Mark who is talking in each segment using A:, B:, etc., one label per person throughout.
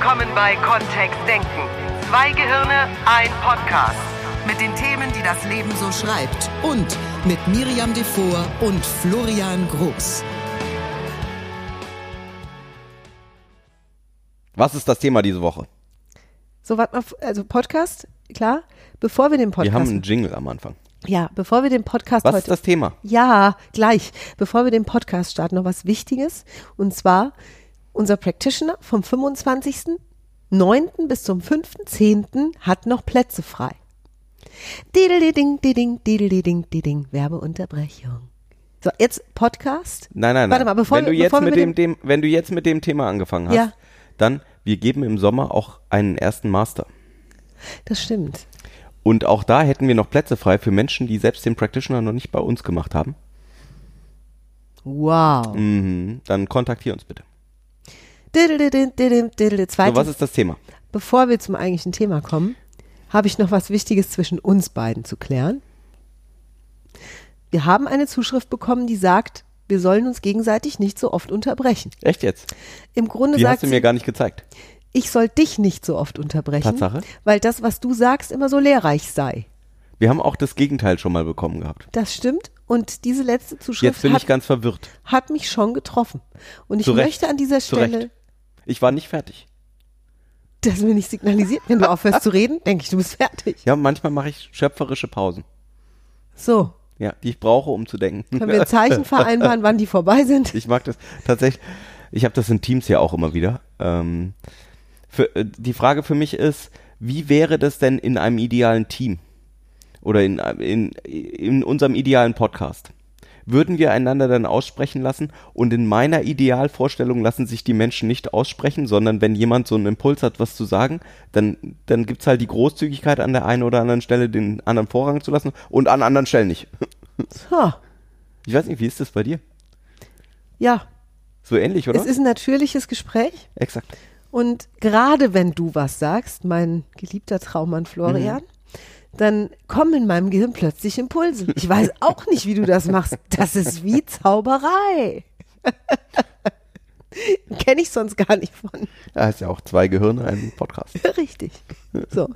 A: willkommen bei Kontext Denken. Zwei Gehirne, ein Podcast. Mit den Themen, die das Leben so schreibt.
B: Und mit Miriam Devor und Florian Groß.
C: Was ist das Thema diese Woche?
D: So, warte mal, also Podcast, klar. Bevor wir den Podcast.
C: Wir haben einen Jingle am Anfang.
D: Ja, bevor wir den Podcast
C: Was
D: heute.
C: ist das Thema?
D: Ja, gleich. Bevor wir den Podcast starten, noch was Wichtiges. Und zwar unser Practitioner vom 25.09. bis zum 5.10. hat noch Plätze frei. Dideldiding, diding, dideldiding, diding. Werbeunterbrechung. So, jetzt Podcast.
C: Nein, nein, nein.
D: Warte mal, bevor
C: wenn du jetzt
D: bevor
C: mit dem, dem, wenn du jetzt mit dem Thema angefangen hast,
D: Ja.
C: dann wir geben im Sommer auch einen ersten Master.
D: Das stimmt.
C: Und auch da hätten wir noch Plätze frei für Menschen, die selbst den Practitioner noch nicht bei uns gemacht haben.
D: Wow.
C: Mhm. Dann kontaktier uns bitte. So, was ist das Thema?
D: Bevor wir zum eigentlichen Thema kommen, habe ich noch was Wichtiges zwischen uns beiden zu klären. Wir haben eine Zuschrift bekommen, die sagt, wir sollen uns gegenseitig nicht so oft unterbrechen.
C: Echt jetzt?
D: Im Grunde
C: Die
D: sagt
C: hast du
D: sie,
C: mir gar nicht gezeigt.
D: ich soll dich nicht so oft unterbrechen,
C: Tatsache.
D: weil das, was du sagst, immer so lehrreich sei.
C: Wir haben auch das Gegenteil schon mal bekommen gehabt.
D: Das stimmt. Und diese letzte Zuschrift
C: Jetzt bin
D: hat,
C: ich ganz verwirrt.
D: hat mich schon getroffen. Und ich
C: Zu Recht.
D: möchte an dieser Stelle,
C: Recht. Ich war nicht fertig.
D: dass mir nicht signalisiert, wenn du aufhörst zu reden, denke ich, du bist fertig.
C: Ja, manchmal mache ich schöpferische Pausen.
D: So,
C: Ja, die ich brauche, um zu denken.
D: können wir ein Zeichen vereinbaren, wann die vorbei sind?
C: Ich mag das tatsächlich. Ich habe das in Teams ja auch immer wieder. Ähm, für, äh, die Frage für mich ist, wie wäre das denn in einem idealen Team oder in, in, in unserem idealen Podcast? Würden wir einander dann aussprechen lassen? Und in meiner Idealvorstellung lassen sich die Menschen nicht aussprechen, sondern wenn jemand so einen Impuls hat, was zu sagen, dann, dann gibt's halt die Großzügigkeit an der einen oder anderen Stelle, den anderen Vorrang zu lassen und an anderen Stellen nicht.
D: So,
C: Ich weiß nicht, wie ist das bei dir?
D: ja,
C: So ähnlich, oder?
D: Es ist ein natürliches Gespräch
C: Exakt.
D: und gerade wenn du was sagst, mein geliebter Traummann Florian, dann kommen in meinem Gehirn plötzlich Impulse. Ich weiß auch nicht, wie du das machst. Das ist wie Zauberei. Kenne ich sonst gar nicht von.
C: Ja, ist ja auch zwei Gehirne, ein Podcast.
D: Richtig. So.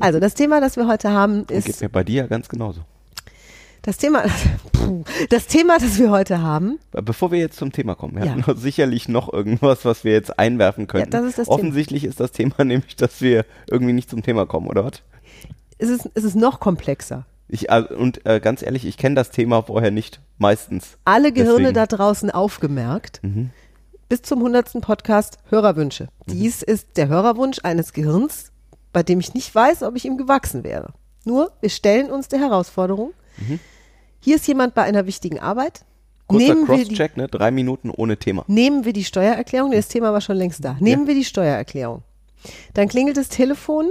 D: Also das Thema, das wir heute haben,
C: Geht
D: ist
C: mir bei dir ja ganz genauso.
D: das Thema, puh, das Thema, das wir heute haben.
C: Bevor wir jetzt zum Thema kommen, wir
D: Ja.
C: haben noch sicherlich noch irgendwas, was wir jetzt einwerfen könnten.
D: Ja, das ist das Thema.
C: Offensichtlich ist das Thema nämlich, dass wir irgendwie nicht zum Thema kommen, oder was?
D: Es ist, es ist noch komplexer.
C: Ich, also, und äh, ganz ehrlich, ich kenne das Thema vorher nicht, meistens.
D: alle Gehirne
C: Deswegen.
D: da draußen aufgemerkt.
C: Mhm.
D: Bis zum 100. Podcast Hörerwünsche.
C: Mhm.
D: Dies ist der Hörerwunsch eines Gehirns, bei dem ich nicht weiß, ob ich ihm gewachsen wäre. Nur, wir stellen uns der Herausforderung. Hier ist jemand bei einer wichtigen Arbeit.
C: Mhm. Kurzer
D: Nehmen wir, die,
C: Crosscheck, ne? Drei Minuten ohne Thema.
D: nehmen wir die Steuererklärung, das Thema war schon längst da. Nehmen wir die Steuererklärung. Dann klingelt das Telefon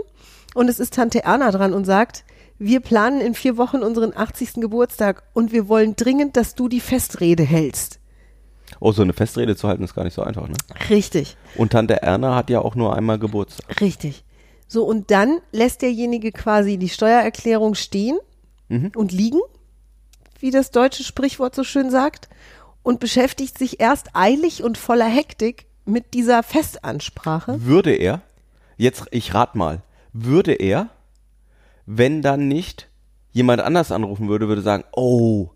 D: und es ist Tante Erna dran und sagt, wir planen in vier Wochen unseren 80. Geburtstag und wir wollen dringend, dass du die Festrede hältst.
C: Oh, so eine Festrede zu halten ist gar nicht so einfach, ne?
D: Richtig.
C: Und Tante Erna hat ja auch nur einmal Geburtstag.
D: Richtig. So, und dann lässt derjenige quasi die Steuererklärung stehen und liegen, wie das deutsche Sprichwort so schön sagt, und beschäftigt sich erst eilig und voller Hektik mit dieser Festansprache.
C: Würde er, jetzt, ich rat mal, würde er, wenn dann nicht jemand anders anrufen würde, würde sagen, oh,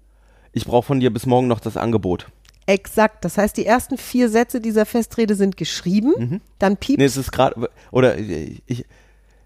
C: ich brauche von dir bis morgen noch das Angebot.
D: Exakt. Das heißt, die ersten vier Sätze dieser Festrede sind geschrieben, dann piept
C: Nee, es ist gerade, oder äh, ich,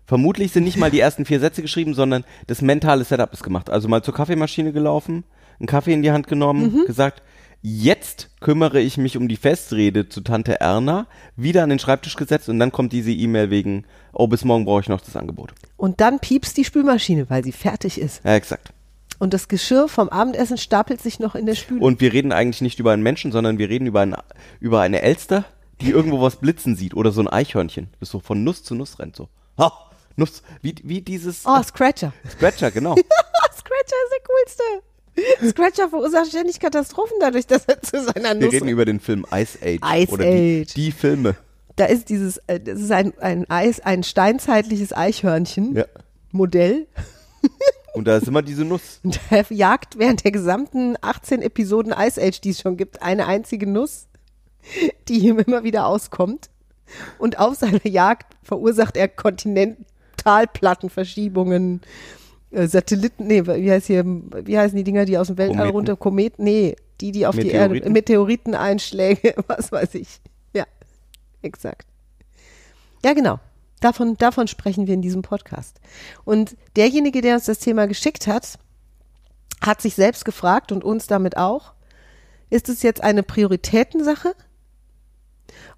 C: vermutlich sind nicht mal die ersten vier Sätze geschrieben, sondern das mentale Setup ist gemacht. Also mal zur Kaffeemaschine gelaufen, einen Kaffee in die Hand genommen, gesagt, jetzt kümmere ich mich um die Festrede zu Tante Erna, wieder an den Schreibtisch gesetzt und dann kommt diese E-Mail wegen, oh, bis morgen brauche ich noch das Angebot.
D: und dann piepst die Spülmaschine, weil sie fertig ist.
C: Ja, exakt.
D: Und das Geschirr vom Abendessen stapelt sich noch in der Spüle.
C: Und wir reden eigentlich nicht über einen Menschen, sondern wir reden über, ein, über eine Elster, die irgendwo was blitzen sieht oder so ein Eichhörnchen, das so von Nuss zu Nuss rennt, so. Ha, Nuss, wie, wie dieses
D: oh, Scratcher.
C: Scratcher, genau.
D: Scratcher ist der coolste. Scratcher verursacht ständig Katastrophen dadurch, dass er zu seiner
C: Wir
D: Nuss.
C: reden über den Film Ice Age.
D: Ice
C: oder die,
D: Age.
C: die Filme.
D: Da ist dieses, äh, das ist ein, ein Eis, ein steinzeitliches Eichhörnchen.
C: Ja.
D: Modell.
C: Und da ist immer diese Nuss.
D: Und er jagt während der gesamten 18 Episoden Ice Age, die es schon gibt, eine einzige Nuss, die ihm immer wieder auskommt. Und auf seiner Jagd verursacht er Kontinentalplattenverschiebungen, äh, Satelliten, nee, wie heißt hier, wie heißen die Dinger, die aus dem Weltall
C: Kometen.
D: runter, Kometen, nee, die, die auf die Erde,
C: Meteoriten?
D: Meteoriteneinschläge, was weiß ich. Exakt. Ja, genau. Davon, davon sprechen wir in diesem Podcast. Und derjenige, der uns das Thema geschickt hat, hat sich selbst gefragt und uns damit auch, ist es jetzt eine Prioritätensache?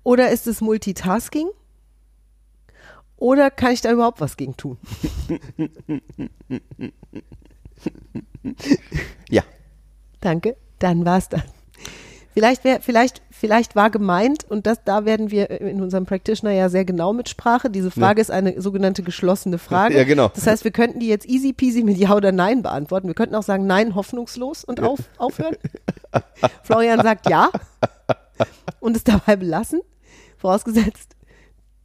D: Oder ist es Multitasking? Oder kann ich da überhaupt was gegen tun?
C: Ja.
D: Danke, dann war's das. Vielleicht, wär, vielleicht, vielleicht war gemeint, und das, da werden wir in unserem Practitioner ja sehr genau mit Sprache. Diese Frage ist eine sogenannte geschlossene Frage.
C: Ja, genau.
D: Das heißt, wir könnten die jetzt easy peasy mit Ja oder Nein beantworten. Wir könnten auch sagen Nein, hoffnungslos und auf, aufhören. Florian sagt Ja und es dabei belassen. Vorausgesetzt,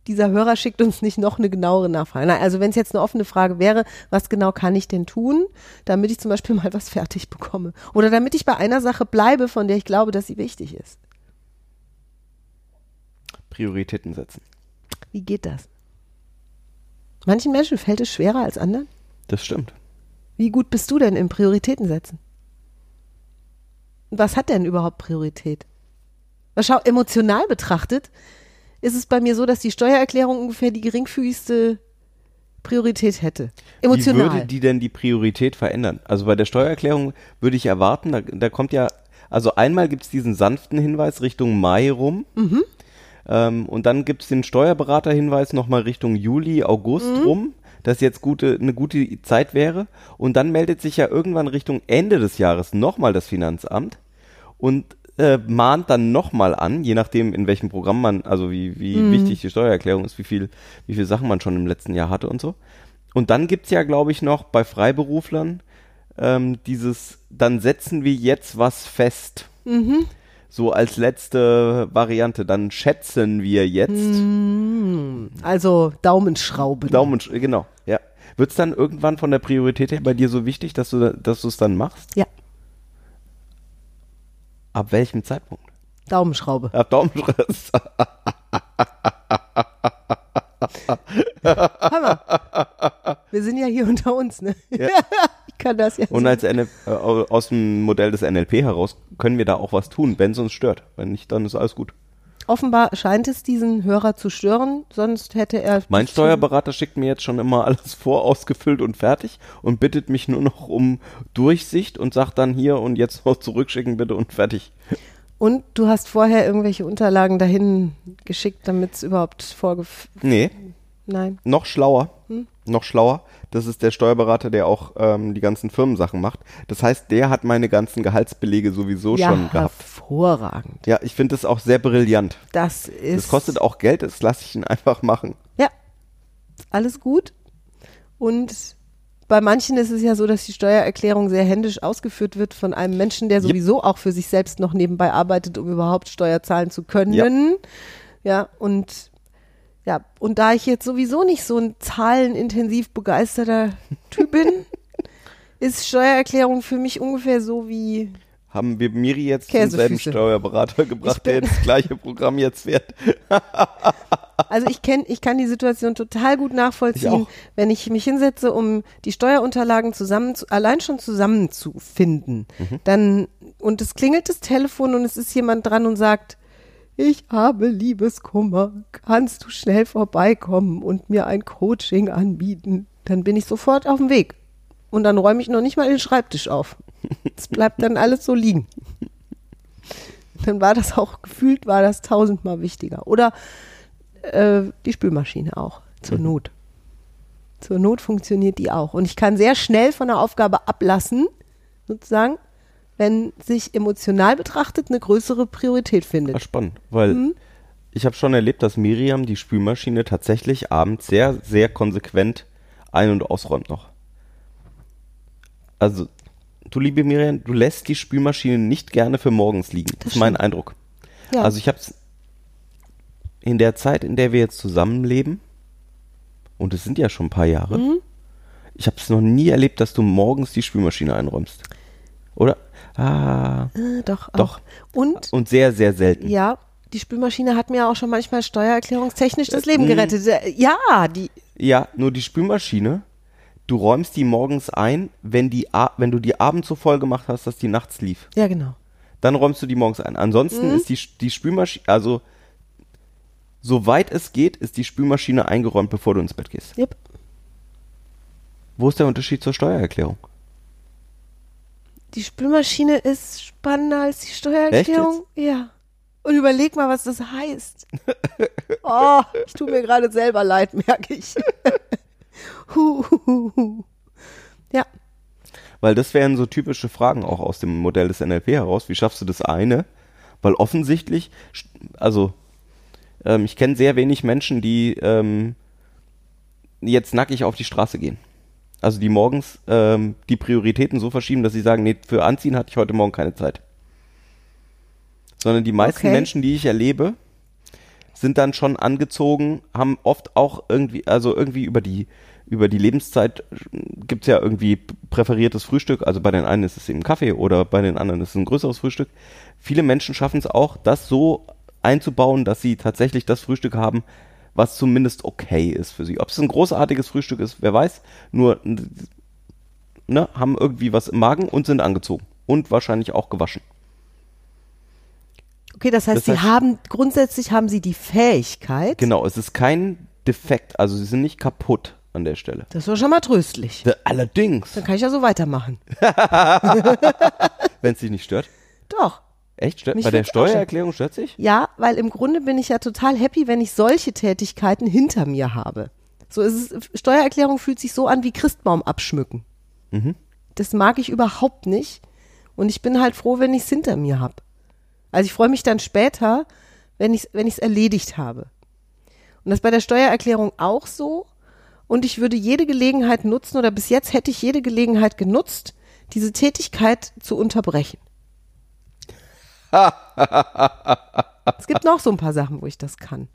D: dieser Hörer schickt uns nicht noch eine genauere Nachfrage. Nein, also wenn es jetzt eine offene Frage wäre, was genau kann ich denn tun, damit ich zum Beispiel mal was fertig bekomme? Oder damit ich bei einer Sache bleibe, von der ich glaube, dass sie wichtig ist.
C: Prioritäten setzen.
D: Wie geht das? Manchen Menschen fällt es schwerer als anderen.
C: Das stimmt.
D: Wie gut bist du denn im Prioritäten setzen? Was hat denn überhaupt Priorität? Was schau, emotional betrachtet ist es bei mir so, dass die Steuererklärung ungefähr die geringfügigste Priorität hätte.
C: Wie
D: Emotional.
C: würde die denn die Priorität verändern? Also bei der Steuererklärung würde ich erwarten, da, da kommt ja, also einmal gibt es diesen sanften Hinweis Richtung Mai rum.
D: Mhm.
C: Ähm, und dann gibt es den Steuerberaterhinweis nochmal Richtung Juli, August
D: Mhm.
C: rum, dass jetzt gute, eine gute Zeit wäre. Und dann meldet sich ja irgendwann Richtung Ende des Jahres nochmal das Finanzamt und äh, mahnt dann nochmal an, je nachdem, in welchem Programm man, also wie, wie
D: Mhm.
C: wichtig die Steuererklärung ist, wie viel, wie viele Sachen man schon im letzten Jahr hatte und so. Und dann gibt's ja, glaube ich, noch bei Freiberuflern ähm, dieses, dann setzen wir jetzt was fest.
D: Mhm.
C: So als letzte Variante. Dann schätzen wir jetzt.
D: Mhm. Also Daumenschrauben.
C: Daumen, genau, ja. Wird's dann irgendwann von der Priorität her bei dir so wichtig, dass du dass du es dann machst?
D: Ja,
C: Ab welchem Zeitpunkt?
D: Daumenschraube.
C: Ab Daumen.
D: Hammer. Wir sind ja hier unter uns, ne? ich kann das ja
C: Und als NF, äh, aus dem Modell des NLP heraus können wir da auch was tun, wenn es uns stört. Wenn nicht, dann ist alles gut.
D: Offenbar scheint es diesen Hörer zu stören, sonst hätte er.
C: Mein Steuerberater schickt mir jetzt schon immer alles vorausgefüllt und fertig und bittet mich nur noch um Durchsicht und sagt dann hier und jetzt noch zurückschicken bitte und fertig.
D: Und du hast vorher irgendwelche Unterlagen dahin geschickt, damit es überhaupt vorgef.
C: Nee,
D: Nein.
C: noch schlauer.
D: Hm?
C: Noch schlauer. Das ist der Steuerberater, der auch ähm, die ganzen Firmensachen macht. Das heißt, der hat meine ganzen Gehaltsbelege sowieso
D: ja,
C: schon gehabt.
D: hervorragend.
C: Ja, ich finde das auch sehr brillant.
D: Das ist.
C: Das kostet auch Geld, das lasse ich ihn einfach machen.
D: Ja, alles gut. Und bei manchen ist es ja so, dass die Steuererklärung sehr händisch ausgeführt wird von einem Menschen, der
C: Yep.
D: sowieso auch für sich selbst noch nebenbei arbeitet, um überhaupt Steuer zahlen zu können. Ja, und ja, und da ich jetzt sowieso nicht so ein zahlenintensiv begeisterter Typ bin, ist Steuererklärung für mich ungefähr so wie
C: Haben wir Miri jetzt zum
D: Käsefüße.
C: selben Steuerberater gebracht, der das gleiche Programm jetzt fährt?
D: Also ich kenn, ich kann die Situation total gut
C: Ich
D: nachvollziehen,
C: auch.
D: wenn ich mich hinsetze, um die Steuerunterlagen zusammen zu, allein schon zusammenzufinden.
C: Mhm.
D: Dann und es klingelt das Telefon und es ist jemand dran und sagt, ich habe Liebeskummer, kannst du schnell vorbeikommen und mir ein Coaching anbieten? Dann bin ich sofort auf dem Weg. Und dann räume ich noch nicht mal den Schreibtisch auf. Es bleibt dann alles so liegen. Dann war das auch gefühlt, war das tausendmal wichtiger. Oder äh, die Spülmaschine auch, zur Not. Zur Not funktioniert die auch. Und ich kann sehr schnell von der Aufgabe ablassen, sozusagen, wenn sich emotional betrachtet eine größere Priorität findet.
C: spannend, weil
D: Mhm.
C: ich habe schon erlebt, dass Miriam die Spülmaschine tatsächlich abends sehr, sehr konsequent ein- und ausräumt noch. Also, du liebe Miriam, du lässt die Spülmaschine nicht gerne für morgens liegen. Das, ist mein. Eindruck.
D: Ja.
C: Also ich habe es in der Zeit, in der wir jetzt zusammenleben, und es sind ja schon ein paar Jahre,
D: Mhm.
C: ich habe es noch nie erlebt, dass du morgens die Spülmaschine einräumst. Oder? Ah,
D: Äh, doch, auch.
C: Doch.
D: Und
C: und sehr, sehr selten.
D: ja, die Spülmaschine hat mir auch schon manchmal steuererklärungstechnisch das
C: Äh,
D: Leben
C: mh.
D: gerettet. Äh, Ja, die,
C: Ja, nur die Spülmaschine, du räumst die morgens ein, wenn, die, wenn du die abends so voll gemacht hast, dass die nachts lief.
D: ja genau.
C: Dann räumst du die morgens ein. Ansonsten ist die, die Spülmaschine, also soweit es geht, ist die Spülmaschine eingeräumt, bevor du ins Bett gehst.
D: Yep.
C: Wo ist der Unterschied zur Steuererklärung?
D: Die Spülmaschine ist spannender als die Steuererklärung. Ja. Und überleg mal, was das heißt. Oh, ich tue mir gerade selber leid, merke ich. Hu, hu, hu, hu. Ja,
C: Weil das wären so typische Fragen auch aus dem Modell des NLP heraus. Wie schaffst du das eine? Weil offensichtlich, also ähm, ich kenne sehr wenig Menschen, die ähm, jetzt nackig auf die Straße gehen. Also die morgens ähm, die Prioritäten so verschieben, dass sie sagen, nee, für Anziehen hatte ich heute Morgen keine Zeit. Sondern die meisten
D: Okay.
C: Menschen, die ich erlebe, sind dann schon angezogen, haben oft auch irgendwie, also irgendwie über die, über die Lebenszeit gibt's ja irgendwie präferiertes Frühstück. Also bei den einen ist es eben Kaffee oder bei den anderen ist es ein größeres Frühstück. Viele Menschen schaffen es auch, das so einzubauen, dass sie tatsächlich das Frühstück haben, was zumindest okay ist für sie. Ob es ein großartiges Frühstück ist, wer weiß. Nur ne, haben irgendwie was im Magen und sind angezogen. Und wahrscheinlich auch gewaschen.
D: okay, das heißt,
C: Das
D: sie
C: heißt-
D: haben, grundsätzlich haben sie die Fähigkeit.
C: Genau, es ist kein Defekt, also sie sind nicht kaputt an der Stelle.
D: Das war schon mal tröstlich.
C: Allerdings,
D: Dann kann ich ja so weitermachen.
C: wenn es dich nicht stört.
D: Doch.
C: Echt? Stört, bei der. Steuererklärung stört sich?
D: Ja, weil im Grunde bin ich ja total happy, wenn ich solche Tätigkeiten hinter mir habe. So ist es, Steuererklärung fühlt sich so an wie Christbaum abschmücken. Das mag ich überhaupt nicht. Und ich bin halt froh, wenn ich es hinter mir habe. Also ich freue mich dann später, wenn ich es wenn ich's erledigt habe. Und das ist bei der Steuererklärung auch so. Und ich würde jede Gelegenheit nutzen, oder bis jetzt hätte ich jede Gelegenheit genutzt, diese Tätigkeit zu unterbrechen. es gibt noch so ein paar Sachen, wo ich das kann.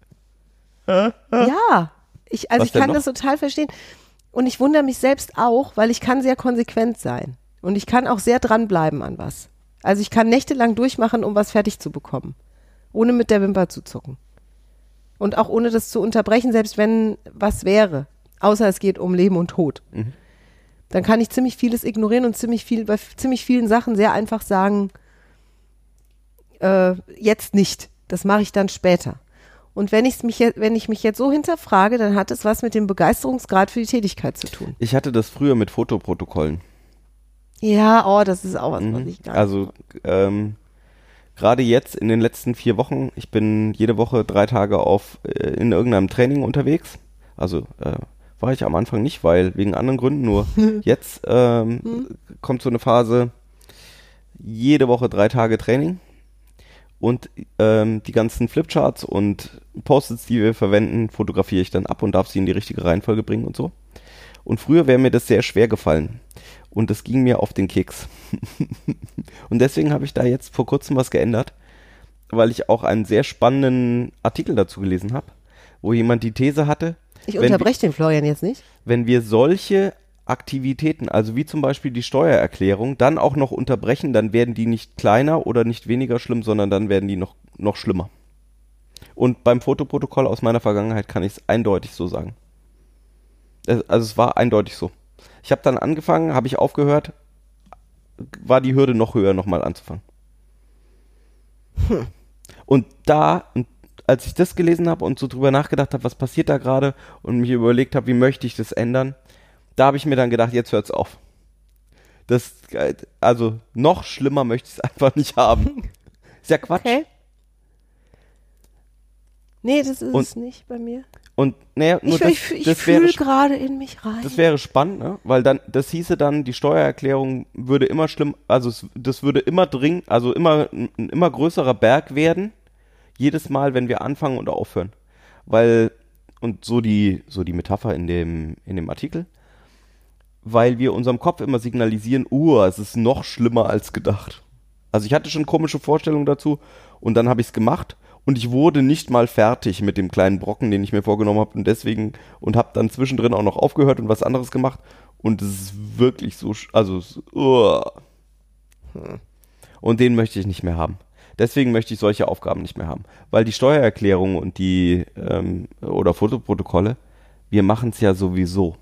D: Ja, ich, also
C: Was
D: ich kann
C: noch?
D: das total verstehen. Und ich wundere mich selbst auch, weil ich kann sehr konsequent sein. Und ich kann auch sehr dranbleiben an was. Also ich kann nächtelang durchmachen, um was fertig zu bekommen. Ohne mit der Wimper zu zucken. Und auch ohne das zu unterbrechen, selbst wenn was wäre. Außer es geht um Leben und Tod. Dann kann ich ziemlich vieles ignorieren und ziemlich viel, bei ziemlich vielen Sachen sehr einfach sagen, äh, jetzt nicht. Das mache ich dann später. Und wenn, ich's mich, wenn ich mich jetzt so hinterfrage, dann hat es was mit dem Begeisterungsgrad für die Tätigkeit zu tun.
C: Ich hatte das früher mit Fotoprotokollen.
D: Ja, oh, das ist auch was, was
C: Mhm.
D: ich gar
C: Also ähm, gerade jetzt in den letzten vier Wochen, ich bin jede Woche drei Tage auf äh, in irgendeinem Training unterwegs. Also äh, war ich am Anfang nicht, weil wegen anderen Gründen. Nur jetzt ähm, kommt so eine Phase, jede Woche drei Tage Training und ähm, die ganzen Flipcharts und Post-its, die wir verwenden, fotografiere ich dann ab und darf sie in die richtige Reihenfolge bringen und so. Und früher wäre mir das sehr schwer gefallen. Und das ging mir auf den Keks. und deswegen habe ich da jetzt vor kurzem was geändert, weil ich auch einen sehr spannenden Artikel dazu gelesen habe, wo jemand die These hatte,
D: Ich
C: wir-
D: unterbreche den Florian jetzt nicht.
C: wenn wir solche Aktivitäten, also wie zum Beispiel die Steuererklärung, dann auch noch unterbrechen, dann werden die nicht kleiner oder nicht weniger schlimm, sondern dann werden die noch, noch schlimmer. Und beim Fotoprotokoll aus meiner Vergangenheit kann ich es eindeutig so sagen. Also es war eindeutig so. Ich habe dann angefangen, habe ich aufgehört, war die Hürde noch höher, nochmal anzufangen. Und da, als ich das gelesen habe und so drüber nachgedacht habe, was passiert da gerade und mich überlegt habe, wie möchte ich das ändern, da habe ich mir dann gedacht, jetzt hört's auf. Das, also noch schlimmer möchte ich es einfach nicht haben. Ist ja Quatsch.
D: Okay. Nee, das ist
C: Und-
D: es nicht bei mir.
C: Und naja, nur
D: Ich,
C: das,
D: ich, ich fühle gerade in mich rein.
C: Das wäre spannend, ne? weil dann, das hieße dann, die Steuererklärung würde immer schlimm, also es, das würde immer dringend, also immer ein, ein immer größerer Berg werden, jedes Mal, wenn wir anfangen und aufhören. Weil, und so die, so die Metapher in dem, in dem Artikel, weil wir unserem Kopf immer signalisieren, uh, es ist noch schlimmer als gedacht. Also ich hatte schon komische Vorstellungen dazu und dann habe ich es gemacht und ich wurde nicht mal fertig mit dem kleinen Brocken, den ich mir vorgenommen habe und deswegen und habe dann zwischendrin auch noch aufgehört und was anderes gemacht und es ist wirklich so, also uh. und den möchte ich nicht mehr haben. Deswegen möchte ich solche Aufgaben nicht mehr haben. Weil die Steuererklärung und die ähm, oder Fotoprotokolle, wir machen es ja sowieso.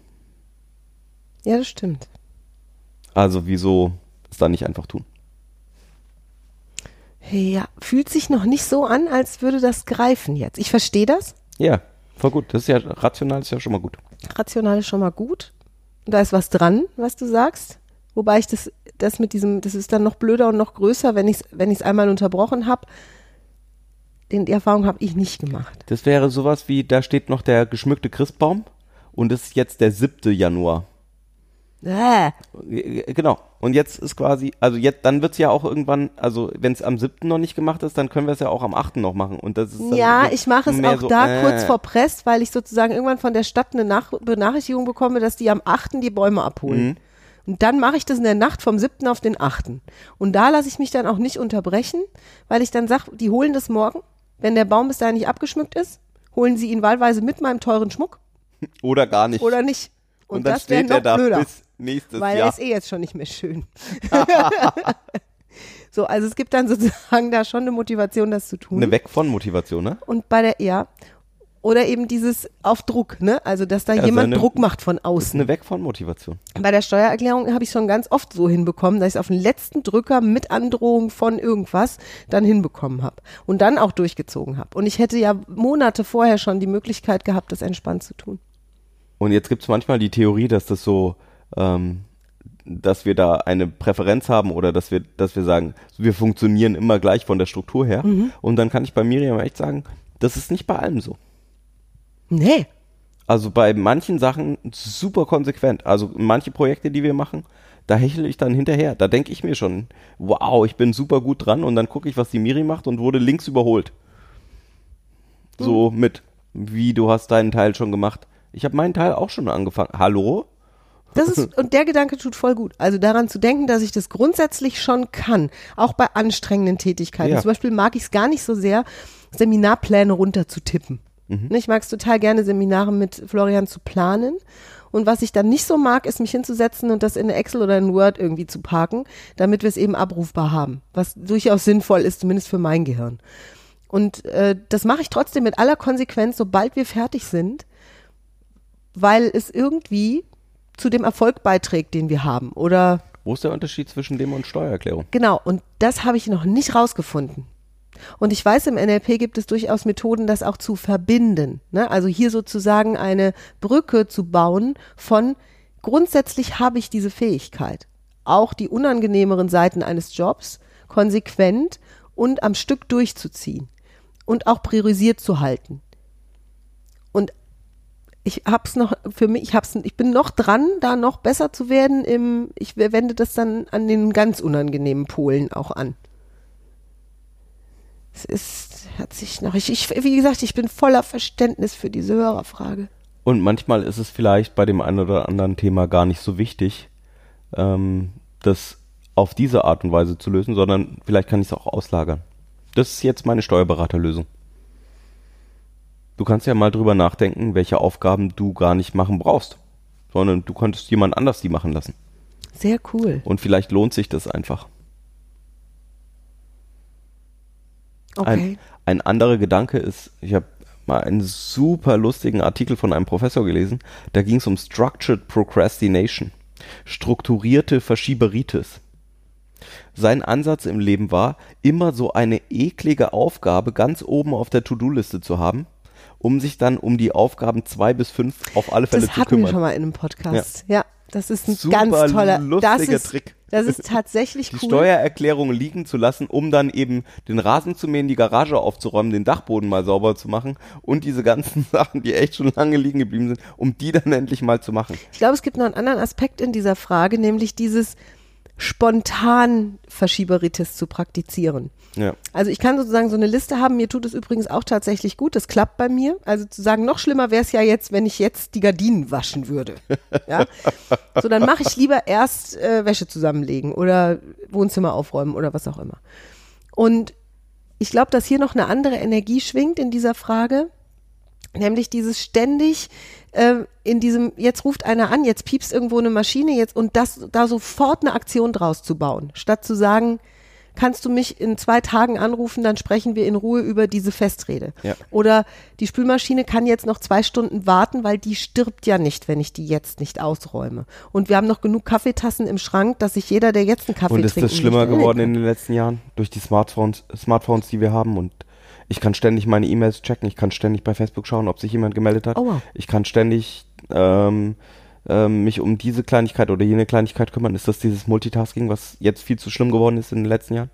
D: Ja, das stimmt.
C: Also wieso es dann nicht einfach tun?
D: Ja, fühlt sich noch nicht so an, als würde das greifen jetzt. Ich verstehe das.
C: Ja, voll gut. Das ist ja rational, ist ja schon mal gut.
D: Rational ist schon mal gut. Da ist was dran, was du sagst. Wobei ich das, das mit diesem, das ist dann noch blöder und noch größer, wenn ich es wenn ich's einmal unterbrochen habe. Die Erfahrung habe ich nicht gemacht.
C: Das wäre sowas wie, da steht noch der geschmückte Christbaum und es ist jetzt der 7. Januar.
D: Äh,
C: Genau. Und jetzt ist quasi, also jetzt, dann wird's ja auch irgendwann, also wenn es am 7. noch nicht gemacht ist, dann können wir es ja auch am 8. noch machen. Und das ist
D: ja, ich mache es auch
C: so,
D: da
C: äh,
D: kurz vor Press, weil ich sozusagen irgendwann von der Stadt eine Nach Benachrichtigung bekomme, dass die am 8. die Bäume abholen.
C: Mhm.
D: Und dann mache ich das in der Nacht vom 7. auf den 8. Und da lasse ich mich dann auch nicht unterbrechen, weil ich dann sage, die holen das morgen. Wenn der Baum bis dahin nicht abgeschmückt ist, holen sie ihn wahlweise mit meinem teuren Schmuck
C: Oder gar nicht.
D: oder nicht. Und,
C: Und dann
D: das wäre
C: steht er da
D: blöder.
C: bis nächstes
D: Weil
C: Jahr.
D: er ist eh jetzt schon nicht mehr schön. so, also es gibt dann sozusagen da schon eine Motivation, das zu tun.
C: Eine Weg von Motivation, ne?
D: Und bei der, ja. Oder eben dieses auf Druck, ne? Also, dass da
C: Also
D: jemand
C: eine-
D: Druck macht von außen.
C: eine Weg von Motivation.
D: Bei der Steuererklärung habe ich schon ganz oft so hinbekommen, dass ich es auf den letzten Drücker mit Androhung von irgendwas dann hinbekommen habe. Und dann auch durchgezogen habe. Und ich hätte ja Monate vorher schon die Möglichkeit gehabt, das entspannt zu tun.
C: Und jetzt gibt's manchmal die Theorie, dass das so, ähm, dass wir da eine Präferenz haben oder dass wir, dass wir sagen, wir funktionieren immer gleich von der Struktur her.
D: Mhm.
C: Und dann kann ich bei Miriam echt sagen, das ist nicht bei allem so.
D: Nee.
C: Also bei manchen Sachen super konsequent. Also manche Projekte, die wir machen, da hechle ich dann hinterher. Da denke ich mir schon, wow, ich bin super gut dran und dann gucke ich, was die Miri macht und wurde links überholt. So mit, wie du hast deinen Teil schon gemacht. Ich habe meinen Teil auch schon angefangen. Hallo?
D: Das ist, und der Gedanke tut voll gut. Also daran zu denken, dass ich das grundsätzlich schon kann, auch bei anstrengenden Tätigkeiten.
C: Ja.
D: Zum Beispiel mag ich es gar nicht so sehr, Seminarpläne runterzutippen. Ne, Ich mag es total gerne, Seminare mit Florian zu planen. Und was ich dann nicht so mag, ist mich hinzusetzen und das in Excel oder in Word irgendwie zu parken, damit wir es eben abrufbar haben. Was durchaus sinnvoll ist, zumindest für mein Gehirn. Und äh, das mache ich trotzdem mit aller Konsequenz, sobald wir fertig sind, weil es irgendwie zu dem Erfolg beiträgt, den wir haben. Oder
C: Wo ist der Unterschied zwischen dem und Steuererklärung?
D: genau, und das habe ich noch nicht rausgefunden. Und ich weiß, im NLP gibt es durchaus Methoden, das auch zu verbinden. Ne? Also hier sozusagen eine Brücke zu bauen von grundsätzlich habe ich diese Fähigkeit, auch die unangenehmeren Seiten eines Jobs konsequent und am Stück durchzuziehen und auch priorisiert zu halten. Und ich hab's noch für mich, ich hab's, ich bin noch dran, da noch besser zu werden im, ich wende das dann an den ganz unangenehmen Polen auch an. Es ist, hat sich noch, ich, ich, wie gesagt, ich bin voller Verständnis für diese Hörerfrage.
C: Und manchmal ist es vielleicht bei dem einen oder anderen Thema gar nicht so wichtig, ähm, das auf diese Art und Weise zu lösen, sondern vielleicht kann ich es auch auslagern. Das ist jetzt meine Steuerberaterlösung. Du kannst ja mal drüber nachdenken, welche Aufgaben du gar nicht machen brauchst, sondern du könntest jemand anders die machen lassen.
D: Sehr cool.
C: Und vielleicht lohnt sich das einfach.
D: Okay.
C: Ein, ein anderer Gedanke ist, ich habe mal einen super lustigen Artikel von einem Professor gelesen, da ging es um Structured Procrastination, strukturierte Verschieberitis. Sein Ansatz im Leben war, immer so eine eklige Aufgabe ganz oben auf der To-Do-Liste zu haben, um sich dann um die Aufgaben zwei bis fünf auf alle Fälle
D: das
C: zu
D: hatten wir
C: kümmern.
D: schon mal in einem Podcast. Ja, das ist ein
C: Super
D: ganz toller, das
C: lustiger
D: ist,
C: Trick.
D: das ist tatsächlich
C: die
D: cool.
C: Steuererklärung liegen zu lassen, um dann eben den Rasen zu mähen, die Garage aufzuräumen, den Dachboden mal sauber zu machen und diese ganzen Sachen, die echt schon lange liegen geblieben sind, um die dann endlich mal zu machen.
D: Ich glaube, es gibt noch einen anderen Aspekt in dieser Frage, nämlich dieses spontan Verschieberitis zu praktizieren.
C: Ja.
D: Also ich kann sozusagen so eine Liste haben, mir tut es übrigens auch tatsächlich gut, das klappt bei mir. Also zu sagen, noch schlimmer wäre es ja jetzt, wenn ich jetzt die Gardinen waschen würde. Ja? So, dann mache ich lieber erst äh, Wäsche zusammenlegen oder Wohnzimmer aufräumen oder was auch immer. Und ich glaube, dass hier noch eine andere Energie schwingt in dieser Frage, nämlich dieses ständig äh, in diesem, jetzt ruft einer an, jetzt piepst irgendwo eine Maschine jetzt und das da sofort eine Aktion draus zu bauen, statt zu sagen, kannst du mich in zwei Tagen anrufen, dann sprechen wir in Ruhe über diese Festrede.
C: Ja.
D: Oder die Spülmaschine kann jetzt noch zwei Stunden warten, weil die stirbt ja nicht, wenn ich die jetzt nicht ausräume. Und wir haben noch genug Kaffeetassen im Schrank, dass sich jeder, der jetzt einen Kaffee
C: Und ist
D: trinken
C: das schlimmer geworden in den letzten Jahren durch die Smartphones, Smartphones, die wir haben und ich kann ständig meine E-Mails checken, ich kann ständig bei Facebook schauen, ob sich jemand gemeldet hat.
D: Oh, wow.
C: Ich kann ständig ähm, ähm, mich um diese Kleinigkeit oder jene Kleinigkeit kümmern. Ist das dieses Multitasking, was jetzt viel zu schlimm geworden ist in den letzten Jahren?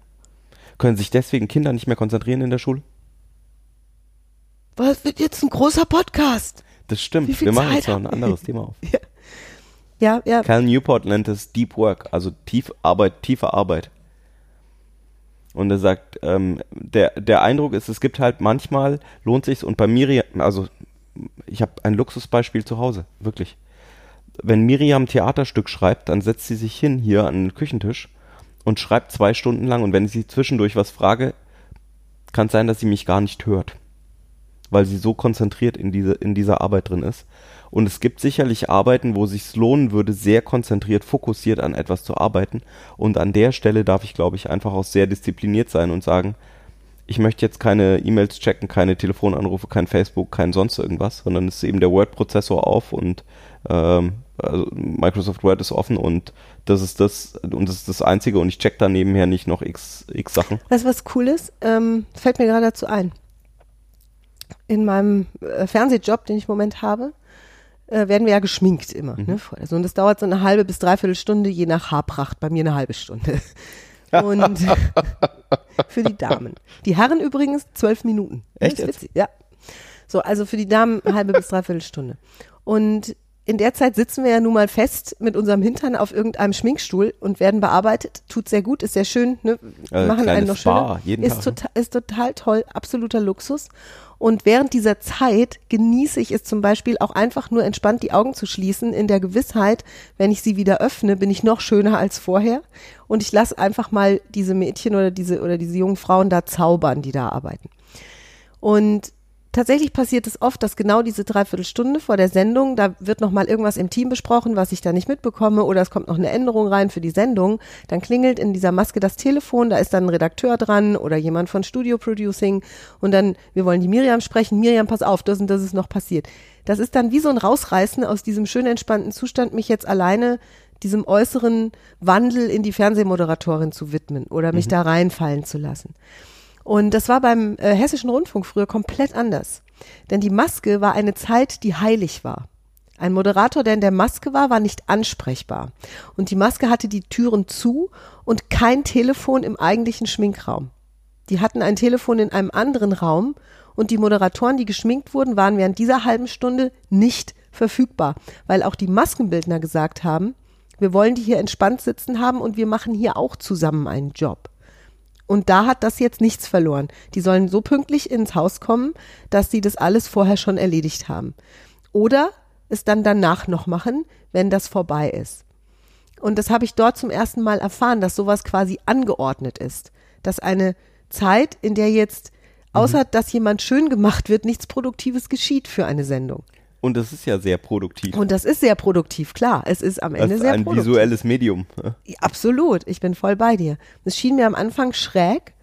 C: Können sich deswegen Kinder nicht mehr konzentrieren in der Schule?
D: Was wird jetzt ein großer Podcast?
C: Das stimmt. Wir machen
D: Zeit
C: jetzt noch ein anderes Thema auf.
D: Ja, ja.
C: Cal Newport nennt es Deep Work, also tief Arbeit, tiefe Arbeit. Und er sagt, ähm, der, der Eindruck ist, es gibt halt manchmal, lohnt sich's und bei Miriam, also ich habe ein Luxusbeispiel zu Hause, wirklich. Wenn Miriam ein Theaterstück schreibt, dann setzt sie sich hin hier an den Küchentisch und schreibt zwei Stunden lang und wenn ich sie zwischendurch was frage, kann es sein, dass sie mich gar nicht hört, weil sie so konzentriert in, diese, in dieser Arbeit drin ist. Und es gibt sicherlich Arbeiten, wo sich's lohnen würde, sehr konzentriert, fokussiert an etwas zu arbeiten. Und an der Stelle darf ich, glaube ich, einfach auch sehr diszipliniert sein und sagen, ich möchte jetzt keine E-Mails checken, keine Telefonanrufe, kein Facebook, kein sonst irgendwas, sondern es ist eben der Word-Prozessor auf und ähm, also Microsoft Word ist offen und das ist das und das ist das Einzige und ich check da nebenher nicht noch x, x Sachen.
D: Weißt du, was cool ist? Ähm, fällt mir gerade dazu ein. In meinem äh, Fernsehjob, den ich im Moment habe, äh, werden wir ja geschminkt immer. Ne? Also, und das dauert so eine halbe bis dreiviertel Stunde, je nach Haarpracht. Bei mir eine halbe Stunde. Und für die Damen. Die Herren übrigens zwölf Minuten.
C: Echt jetzt?
D: Ja. So, also für die Damen eine halbe bis dreiviertel Stunde. Und in der Zeit sitzen wir ja nun mal fest mit unserem Hintern auf irgendeinem Schminkstuhl und werden bearbeitet. Tut sehr gut, ist sehr schön, ne?
C: Äh,
D: machen einen noch schöner. ist,
C: ne?
D: total, ist total toll, absoluter Luxus. Und während dieser Zeit genieße ich es zum Beispiel auch einfach nur entspannt die Augen zu schließen, in der Gewissheit, wenn ich sie wieder öffne, bin ich noch schöner als vorher. Und ich lasse einfach mal diese Mädchen oder diese oder diese jungen Frauen da zaubern, die da arbeiten. Und tatsächlich passiert es oft, dass genau diese Dreiviertelstunde vor der Sendung, da wird noch mal irgendwas im Team besprochen, was ich da nicht mitbekomme, oder es kommt noch eine Änderung rein für die Sendung. Dann klingelt in dieser Maske das Telefon, da ist dann ein Redakteur dran oder jemand von Studio Producing und dann, wir wollen die Miriam sprechen. Miriam, pass auf, das und das ist noch passiert. Das ist dann wie so ein Rausreißen aus diesem schön entspannten Zustand, mich jetzt alleine diesem äußeren Wandel in die Fernsehmoderatorin zu widmen oder mich da reinfallen zu lassen. Und das war beim äh, Hessischen Rundfunk früher komplett anders. Denn die Maske war eine Zeit, die heilig war. Ein Moderator, der in der Maske war, war nicht ansprechbar. Und die Maske hatte die Türen zu und kein Telefon im eigentlichen Schminkraum. Die hatten ein Telefon in einem anderen Raum und die Moderatoren, die geschminkt wurden, waren während dieser halben Stunde nicht verfügbar, weil auch die Maskenbildner gesagt haben, wir wollen die hier entspannt sitzen haben und wir machen hier auch zusammen einen Job. Und da hat das jetzt nichts verloren. Die sollen so pünktlich ins Haus kommen, dass sie das alles vorher schon erledigt haben. Oder es dann danach noch machen, wenn das vorbei ist. Und das habe ich dort zum ersten Mal erfahren, dass sowas quasi angeordnet ist. Dass eine Zeit, in der jetzt, außer dass jemand schön gemacht wird, nichts Produktives geschieht für eine Sendung.
C: Und das ist ja sehr produktiv.
D: Und das ist sehr produktiv, klar. Es ist am
C: das
D: Ende
C: ist
D: sehr
C: ein
D: produktiv.
C: visuelles Medium.
D: Ja, Absolut, ich bin voll bei dir. Es schien mir am Anfang schräg,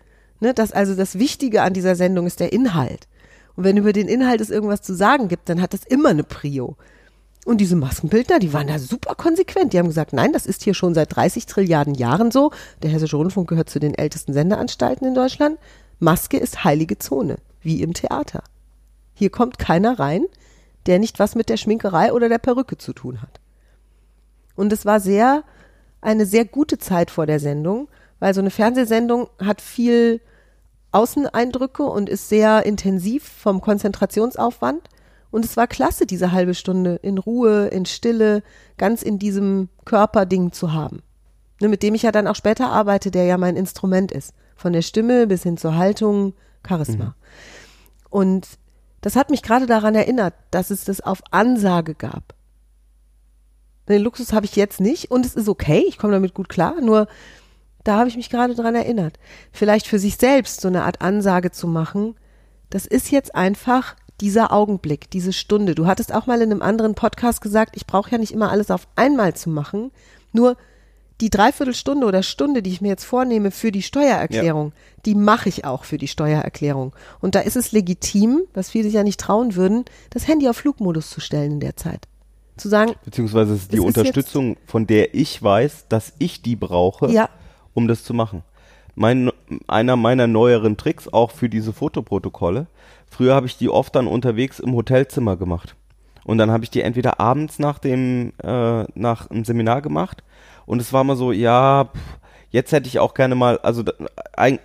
D: ne, dass also das Wichtige an dieser Sendung ist der Inhalt. Und wenn über den Inhalt es irgendwas zu sagen gibt, dann hat das immer eine Prio. Und diese Maskenbildner, die waren da super konsequent. Die haben gesagt, nein, das ist hier schon seit 30 Trilliarden Jahren so. Der Hessische Rundfunk gehört zu den ältesten Sendeanstalten in Deutschland. Maske ist heilige Zone, wie im Theater. Hier kommt keiner rein, der nicht was mit der Schminkerei oder der Perücke zu tun hat. Und es war sehr, eine sehr gute Zeit vor der Sendung, weil so eine Fernsehsendung hat viel Außeneindrücke und ist sehr intensiv vom Konzentrationsaufwand. Und es war klasse, diese halbe Stunde in Ruhe, in Stille, ganz in diesem Körperding zu haben. Ne, mit dem ich ja dann auch später arbeite, der ja mein Instrument ist. Von der Stimme bis hin zur Haltung, Charisma. Und das hat mich gerade daran erinnert, dass es das auf Ansage gab. Den Luxus habe ich jetzt nicht und es ist okay, ich komme damit gut klar, nur da habe ich mich gerade dran erinnert. Vielleicht für sich selbst so eine Art Ansage zu machen, das ist jetzt einfach dieser Augenblick, diese Stunde. Du hattest auch mal in einem anderen Podcast gesagt, ich brauche ja nicht immer alles auf einmal zu machen, nur die Dreiviertelstunde oder Stunde, die ich mir jetzt vornehme für die Steuererklärung, die mache ich auch für die Steuererklärung. Und da ist es legitim, was viele sich ja nicht trauen würden, das Handy auf Flugmodus zu stellen in der Zeit. Zu sagen,
C: Beziehungsweise es ist die
D: Es ist
C: Unterstützung, von der ich weiß, dass ich die brauche,
D: Ja.
C: um das zu machen. Mein, einer meiner neueren Tricks auch für diese Fotoprotokolle. Früher habe ich die oft dann unterwegs im Hotelzimmer gemacht. Und dann habe ich die entweder abends nach dem, äh, nach einem Seminar gemacht. Und es war mal so, ja, pff, jetzt hätte ich auch gerne mal, also da,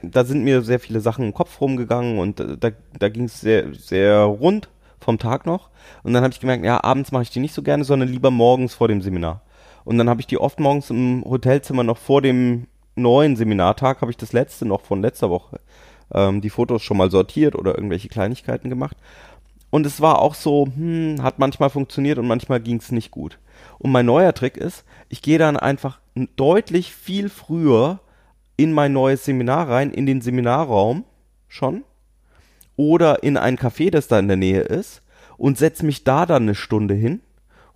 C: da sind mir sehr viele Sachen im Kopf rumgegangen und da, da ging es sehr, sehr rund vom Tag noch. Und dann habe ich gemerkt, ja, abends mache ich die nicht so gerne, sondern lieber morgens vor dem Seminar. Und dann habe ich die oft morgens im Hotelzimmer noch vor dem neuen Seminartag, habe ich das letzte noch von letzter Woche, ähm, die Fotos schon mal sortiert oder irgendwelche Kleinigkeiten gemacht. Und es war auch so, hm, hat manchmal funktioniert und manchmal ging es nicht gut. Und mein neuer Trick ist, ich gehe dann einfach deutlich viel früher in mein neues Seminar rein, in den Seminarraum schon oder in ein Café, das da in der Nähe ist und setze mich da dann eine Stunde hin,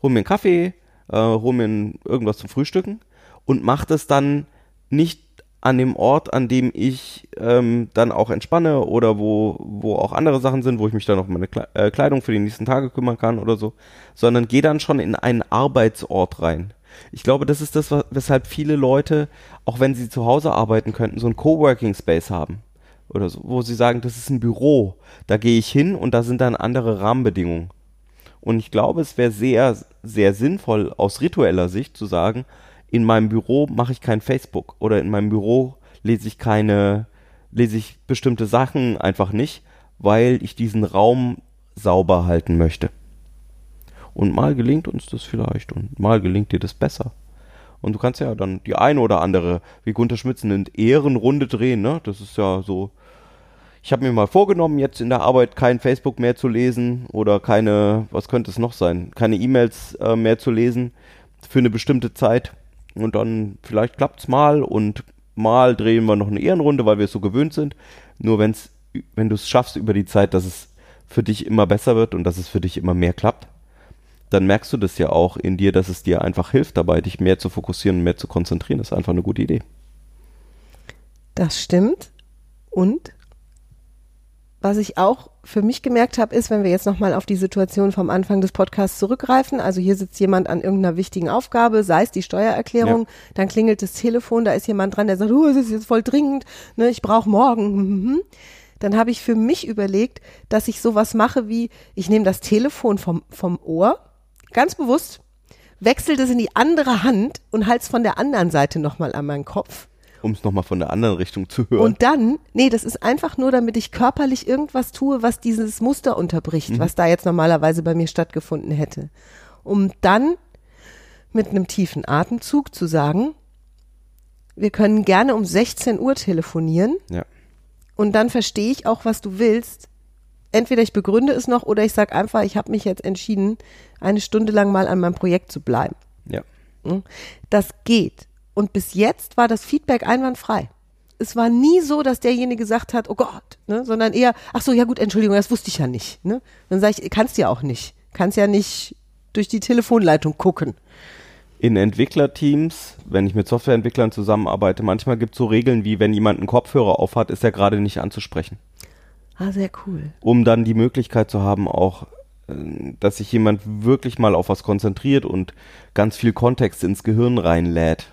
C: hol mir einen Kaffee, äh, hol mir irgendwas zum Frühstücken und mache das dann nicht an dem Ort, an dem ich ähm, dann auch entspanne oder wo, wo auch andere Sachen sind, wo ich mich dann auf meine äh, Kleidung für die nächsten Tage kümmern kann oder so, sondern gehe dann schon in einen Arbeitsort rein. Ich glaube, das ist das, weshalb viele Leute, auch wenn sie zu Hause arbeiten könnten, so einen Coworking Space haben oder so, wo sie sagen, das ist ein Büro, da gehe ich hin und da sind dann andere Rahmenbedingungen. Und ich glaube, es wäre sehr, sehr sinnvoll aus ritueller Sicht zu sagen, in meinem Büro mache ich kein Facebook oder in meinem Büro lese ich keine, lese ich bestimmte Sachen einfach nicht, weil ich diesen Raum sauber halten möchte. Und mal gelingt uns das vielleicht und mal gelingt dir das besser. Und du kannst ja dann die eine oder andere, wie Gunter Schmitz nennt, Ehrenrunde drehen, ne? Das ist ja so. Ich habe mir mal vorgenommen, jetzt in der Arbeit kein Facebook mehr zu lesen oder keine, was könnte es noch sein, keine E-Mails äh, mehr zu lesen für eine bestimmte Zeit. Und dann vielleicht klappt's mal und mal drehen wir noch eine Ehrenrunde, weil wir es so gewöhnt sind. Nur wenn's, wenn du es schaffst über die Zeit, dass es für dich immer besser wird und dass es für dich immer mehr klappt, dann merkst du das ja auch in dir, dass es dir einfach hilft dabei, dich mehr zu fokussieren und mehr zu konzentrieren. Das ist einfach eine gute Idee.
D: Das stimmt. Und was ich auch für mich gemerkt habe, ist, wenn wir jetzt nochmal auf die Situation vom Anfang des Podcasts zurückgreifen, also hier sitzt jemand an irgendeiner wichtigen Aufgabe, sei es die Steuererklärung,
C: Ja.
D: dann klingelt das Telefon, da ist jemand dran, der sagt, oh, es ist jetzt voll dringend, ne, ich brauche morgen. Mhm. Dann habe ich für mich überlegt, dass ich sowas mache wie, ich nehme das Telefon vom, vom Ohr, ganz bewusst, wechsle das in die andere Hand und halte es von der anderen Seite nochmal an meinen Kopf.
C: Um es nochmal von der anderen Richtung zu hören.
D: Und dann, nee, das ist einfach nur, damit ich körperlich irgendwas tue, was dieses Muster unterbricht, was da jetzt normalerweise bei mir stattgefunden hätte. Um dann mit einem tiefen Atemzug zu sagen, wir können gerne um 16 Uhr telefonieren
C: ja.
D: und dann verstehe ich auch, was du willst. Entweder ich begründe es noch oder ich sage einfach, ich habe mich jetzt entschieden, eine Stunde lang mal an meinem Projekt zu bleiben.
C: Ja.
D: Hm? Das geht. Und bis jetzt war das Feedback einwandfrei. Es war nie so, dass derjenige gesagt hat, oh Gott, ne, sondern eher, ach so, ja gut, Entschuldigung, das wusste ich ja nicht. Ne? Dann sage ich, kannst ja auch nicht. Kannst ja nicht durch die Telefonleitung gucken.
C: In Entwicklerteams, wenn ich mit Softwareentwicklern zusammenarbeite, manchmal gibt es so Regeln wie, wenn jemand einen Kopfhörer aufhat, ist er gerade nicht anzusprechen.
D: Ah, sehr cool.
C: Um dann die Möglichkeit zu haben, auch, äh, dass sich jemand wirklich mal auf was konzentriert und ganz viel Kontext ins Gehirn reinlädt.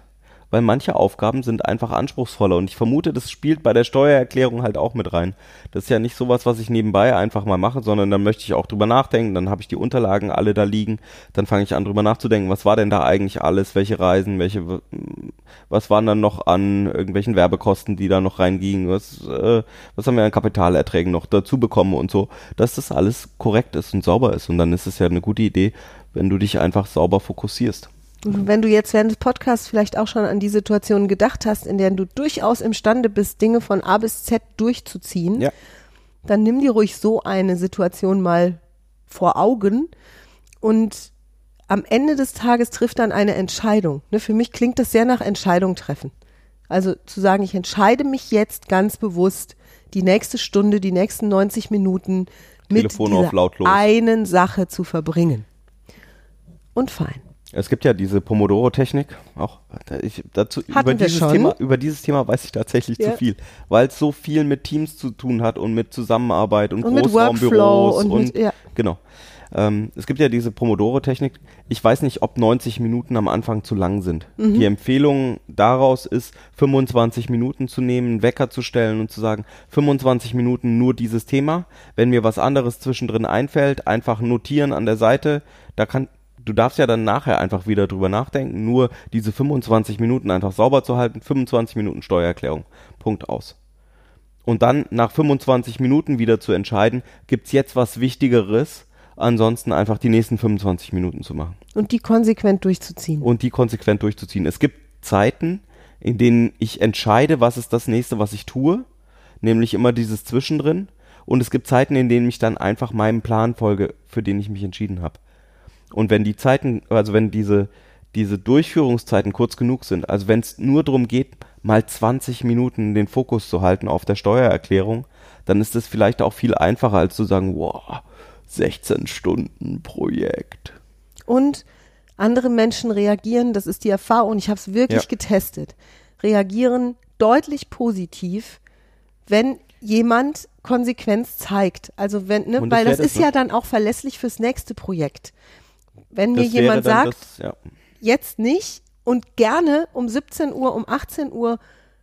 C: Weil manche Aufgaben sind einfach anspruchsvoller und ich vermute, das spielt bei der Steuererklärung halt auch mit rein. Das ist ja nicht sowas, was ich nebenbei einfach mal mache, sondern dann möchte ich auch drüber nachdenken, dann habe ich die Unterlagen alle da liegen, dann fange ich an drüber nachzudenken, was war denn da eigentlich alles, welche Reisen, welche, was waren dann noch an irgendwelchen Werbekosten, die da noch reingingen, was, äh, was haben wir an Kapitalerträgen noch dazu bekommen und so, dass das alles korrekt ist und sauber ist und dann ist es ja eine gute Idee, wenn du dich einfach sauber fokussierst.
D: Wenn du jetzt während des Podcasts vielleicht auch schon an die Situation gedacht hast, in der du durchaus imstande bist, Dinge von A bis Z durchzuziehen,
C: Ja.
D: dann nimm dir ruhig so eine Situation mal vor Augen und am Ende des Tages trifft dann eine Entscheidung. Ne, für mich klingt das sehr nach Entscheidung treffen. Also zu sagen, ich entscheide mich jetzt ganz bewusst, die nächste Stunde, die nächsten 90 Minuten mit
C: Telefon
D: dieser einen Sache zu verbringen. Und fein.
C: Es gibt ja diese Pomodoro-Technik, auch ich, dazu
D: Hatten
C: über dieses
D: schon.
C: Thema, über dieses Thema weiß ich tatsächlich
D: Ja.
C: zu viel, weil es so viel mit Teams zu tun hat und mit Zusammenarbeit und,
D: Und
C: Großraumbüros
D: Workflow und mit- ja.
C: genau. Ähm, es gibt ja diese Pomodoro-Technik. Ich weiß nicht, ob 90 Minuten am Anfang zu lang sind.
D: Mhm.
C: Die Empfehlung daraus ist, 25 Minuten zu nehmen, einen Wecker zu stellen und zu sagen, 25 Minuten nur dieses Thema. Wenn mir was anderes zwischendrin einfällt, einfach notieren an der Seite. Da kann, du darfst ja dann nachher einfach wieder drüber nachdenken. Nur diese 25 Minuten einfach sauber zu halten. 25 Minuten Steuererklärung. Punkt aus. Und dann nach 25 Minuten wieder zu entscheiden, gibt's jetzt was Wichtigeres, ansonsten einfach die nächsten 25 Minuten zu machen
D: Und die konsequent durchzuziehen.
C: und die konsequent durchzuziehen. Es gibt Zeiten, in denen ich entscheide, was ist das nächste, was ich tue, nämlich immer dieses Zwischendrin. Und es gibt Zeiten, in denen ich dann einfach meinem Plan folge, für den ich mich entschieden habe. Und wenn die Zeiten, also wenn diese, diese Durchführungszeiten kurz genug sind, also wenn es nur darum geht, mal 20 Minuten den Fokus zu halten auf der Steuererklärung, dann ist es vielleicht auch viel einfacher, als zu sagen, wow, 16 Stunden Projekt.
D: Und andere Menschen reagieren, das ist die Erfahrung, ich habe es wirklich
C: Ja.
D: getestet, reagieren deutlich positiv, wenn jemand Konsequenz zeigt. Also wenn, ne, weil das
C: das,
D: ist
C: ne?
D: ja dann auch verlässlich fürs nächste Projekt. Wenn mir jemand sagt,
C: das, ja.
D: jetzt nicht und gerne um 17 Uhr, um 18 Uhr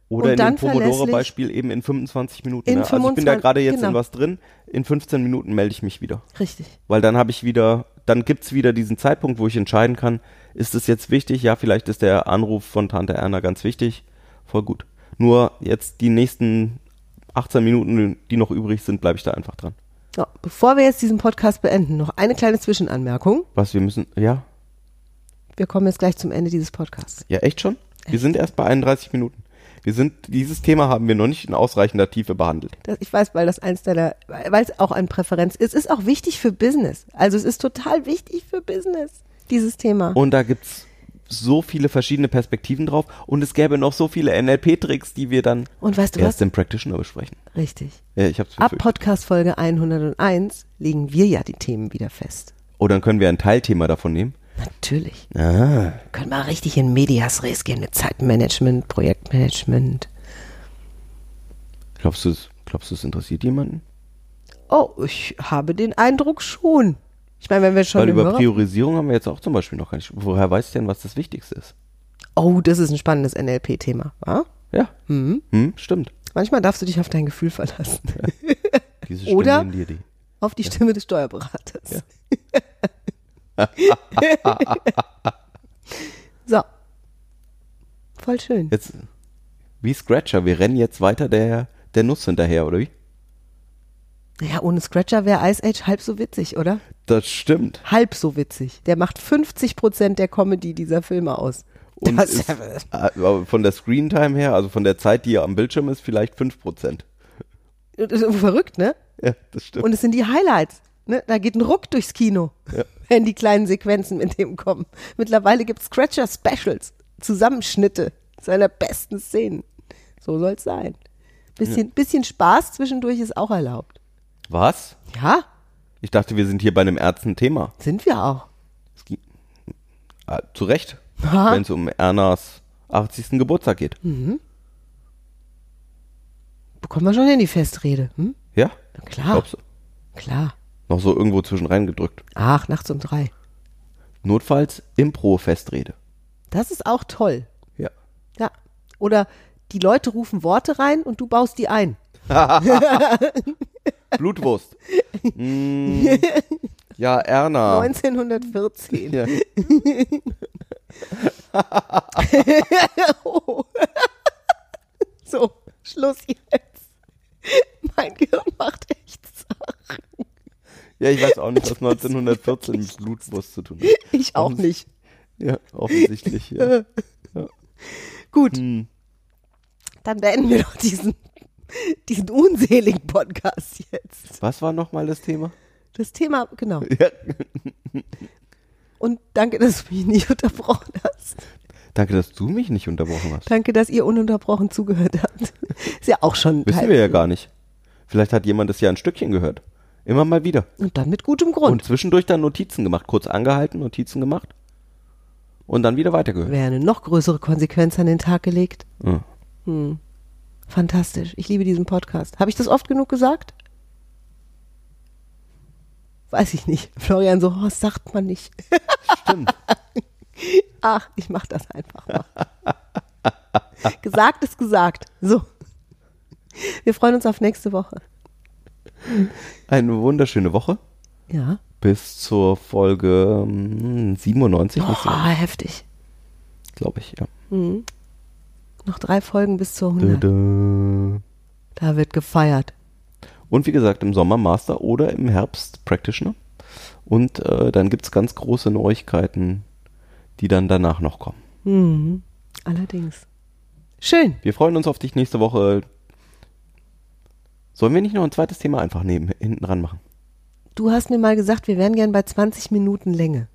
C: Oder in
D: dann
C: dem Pomodoro-Beispiel eben in 25 Minuten.
D: In
C: ne? Also ich bin da
D: 25
C: gerade jetzt
D: genau.
C: in was drin. In 15 Minuten melde ich mich wieder.
D: richtig.
C: Weil dann habe ich wieder, dann gibt's wieder diesen Zeitpunkt, wo ich entscheiden kann, ist es jetzt wichtig? Ja, vielleicht ist der Anruf von Tante Erna ganz wichtig. Voll gut. Nur jetzt die nächsten 18 Minuten, die noch übrig sind, bleibe ich da einfach dran.
D: So, bevor wir jetzt diesen Podcast beenden, noch eine kleine Zwischenanmerkung.
C: Was wir müssen, ja,
D: Wir kommen jetzt gleich zum Ende dieses Podcasts.
C: ja, echt schon? Wir sind erst bei 31 Minuten. Wir sind, dieses Thema haben wir noch nicht in ausreichender Tiefe behandelt.
D: Das, ich weiß, weil das eins deiner, weil es auch ein Präferenz ist. Es ist auch wichtig für Business. Also es ist total wichtig für Business, dieses Thema.
C: Und da gibt's so viele verschiedene Perspektiven drauf und es gäbe noch so viele NLP-Tricks, die wir dann
D: Und weißt du
C: erst
D: was?
C: im Practitioner besprechen.
D: Richtig.
C: Ja, ich hab's
D: Ab
C: befürchtet.
D: Podcast Folge 101 legen wir ja die Themen wieder fest.
C: Oh, dann können wir ein Teilthema davon nehmen.
D: Natürlich.
C: Ah.
D: Können wir richtig in Medias Res gehen mit Zeitmanagement, Projektmanagement.
C: Glaubst du, glaubst du, es interessiert jemanden?
D: Oh, ich habe den Eindruck schon. Ich meine, wenn wir schon
C: Weil über
D: Hörer-
C: Priorisierung haben wir jetzt auch zum Beispiel noch gar nicht. Woher weiß ich denn, was das Wichtigste ist?
D: Oh, das ist ein spannendes NLP-Thema. wa?
C: Ja. Hm, stimmt.
D: Manchmal darfst du dich auf dein Gefühl verlassen.
C: Diese Stimme
D: Oder-
C: die.
D: Auf die Stimme des Steuerberaters. so. Voll schön.
C: Jetzt, wie Scratcher, wir rennen jetzt weiter der, der Nuss hinterher, oder wie?
D: Ja, ohne Scratcher wäre Ice Age halb so witzig, oder?
C: Das stimmt.
D: Halb so witzig. Der macht 50 Prozent der Comedy dieser Filme aus.
C: Und
D: Das-
C: ist, äh, von der Screentime her, also von der Zeit, die er am Bildschirm ist, vielleicht 5%.
D: Das ist verrückt, ne?
C: Ja, das stimmt.
D: Und es sind die Highlights. Ne? Da geht ein Ruck durchs Kino,
C: Ja.
D: wenn die kleinen Sequenzen mit dem kommen. Mittlerweile gibt es Scratcher-Specials, Zusammenschnitte seiner besten Szenen. So soll es sein. Bisschen, bisschen Spaß zwischendurch ist auch erlaubt.
C: Was?
D: Ja,
C: Ich dachte, wir sind hier bei einem ernsten Thema.
D: sind wir auch.
C: Ah, zu Recht, wenn es um Ernas 80. Geburtstag geht.
D: Bekommen wir schon in die Festrede. Hm?
C: Ja?
D: Na klar.
C: Glaubst du?
D: Klar.
C: Noch so irgendwo zwischen reingedrückt.
D: Ach, nachts um drei.
C: Notfalls Impro-Festrede.
D: Das ist auch toll.
C: Ja.
D: Ja. Oder die Leute rufen Worte rein und du baust die ein.
C: Blutwurst. mm, ja, Erna.
D: 1914.
C: Ja.
D: Oh. So, Schluss jetzt. Mein Gehirn macht echt Sachen.
C: ja, ich weiß auch nicht, was 1914 mit Blutwurst zu tun hat.
D: Ich auch nicht.
C: Ja, offensichtlich. Ja.
D: Gut.
C: Hm.
D: Dann beenden wir doch diesen, diesen unseligen Podcast jetzt.
C: Was war nochmal das Thema?
D: Das Thema, genau.
C: Ja.
D: Und danke, dass du mich nicht unterbrochen hast.
C: Danke, dass du mich nicht unterbrochen hast.
D: Danke, dass ihr ununterbrochen zugehört habt. Ist ja auch schon
C: Wissen wir ja gar nicht. Vielleicht hat jemand das ja ein Stückchen gehört. Immer mal wieder.
D: Und dann mit gutem Grund.
C: Und zwischendurch dann Notizen gemacht. Kurz angehalten, Notizen gemacht. und dann wieder weitergehört.
D: Wäre eine noch größere Konsequenz an den Tag gelegt.
C: Ja.
D: Fantastisch. Ich liebe diesen Podcast. Habe ich das oft genug gesagt? Weiß ich nicht. Florian so, oh, sagt man nicht.
C: Stimmt.
D: Ach, ich mach das einfach mal. gesagt ist gesagt. So. Wir freuen uns auf nächste Woche.
C: Eine wunderschöne Woche.
D: Ja.
C: Bis zur Folge hm, 97,
D: Oh, heftig.
C: glaube ich, ja.
D: Noch drei Folgen bis zur 100.
C: Tada.
D: Da wird gefeiert.
C: Und wie gesagt, im Sommer Master oder im Herbst Practitioner. Und äh, dann gibt's ganz große Neuigkeiten, die dann danach noch kommen.
D: Mhm. Allerdings. Schön.
C: Wir freuen uns auf dich nächste Woche. Sollen wir nicht noch ein zweites Thema einfach neben, hinten dran machen?
D: Du hast mir mal gesagt, wir wären gern bei 20 Minuten Länge.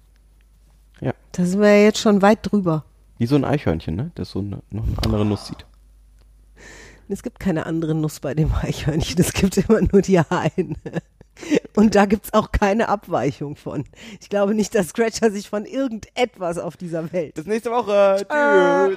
C: Ja.
D: Da sind wir ja jetzt schon weit drüber.
C: Wie so ein Eichhörnchen, ne? Das so eine, noch eine andere Nuss sieht.
D: Es gibt keine andere Nuss bei dem Eichhörnchen. Es gibt immer nur die eine. Und da gibt's auch keine Abweichung von. Ich glaube nicht, dass Scratcher sich von irgendetwas auf dieser Welt.
C: Bis nächste Woche. Tschüss.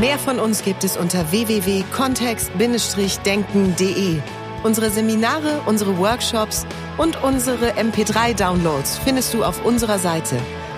B: Mehr von uns gibt es unter www.kontext-denken.de. Unsere Seminare, unsere Workshops und unsere MP3-Downloads findest du auf unserer Seite.